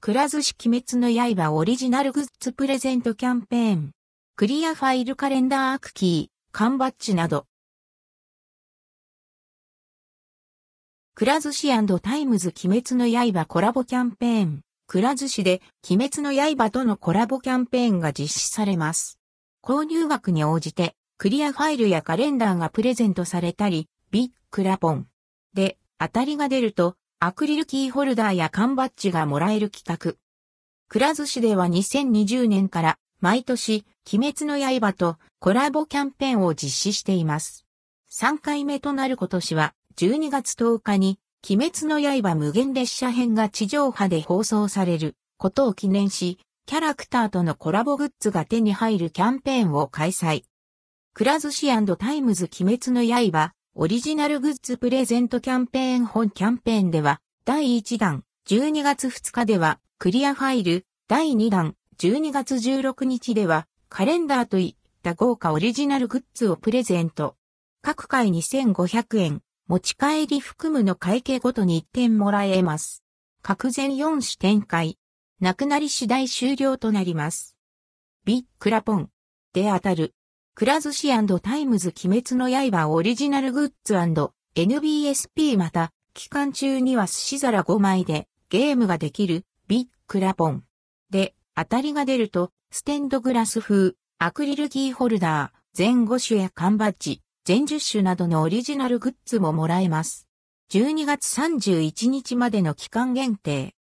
くら寿司鬼滅の刃オリジナルグッズプレゼントキャンペーン。クリアファイルカレンダーアクキー、缶バッジなど。くら寿司タイムズ鬼滅の刃コラボキャンペーン。くら寿司で鬼滅の刃とのコラボキャンペーンが実施されます。購入額に応じてクリアファイルやカレンダーがプレゼントされたり、ビックラポン。で、当たりが出るとアクリルキーホルダーや缶バッジがもらえる企画。くら寿司では2020年から毎年、鬼滅の刃とコラボキャンペーンを実施しています。3回目となる今年は12月10日に鬼滅の刃無限列車編が地上波で放送されることを記念し、キャラクターとのコラボグッズが手に入るキャンペーンを開催。くら寿司タイムズ鬼滅の刃オリジナルグッズプレゼントキャンペーン本キャンペーンでは、第1弾、12月2日では、クリアファイル、第2弾、12月16日では、カレンダーといった豪華オリジナルグッズをプレゼント。各回2500円、持ち帰り含むの会計ごとに1点もらえます。各全4種展開。なくなり次第終了となります。ビックラポン。で当たる。くら寿司タイムズ鬼滅の刃オリジナルグッズ &NBSP また、期間中には寿司皿5枚でゲームができるビックラポン。で、当たりが出ると、ステンドグラス風、アクリルキーホルダー、全5種や缶バッジ、全10種などのオリジナルグッズももらえます。12月31日までの期間限定。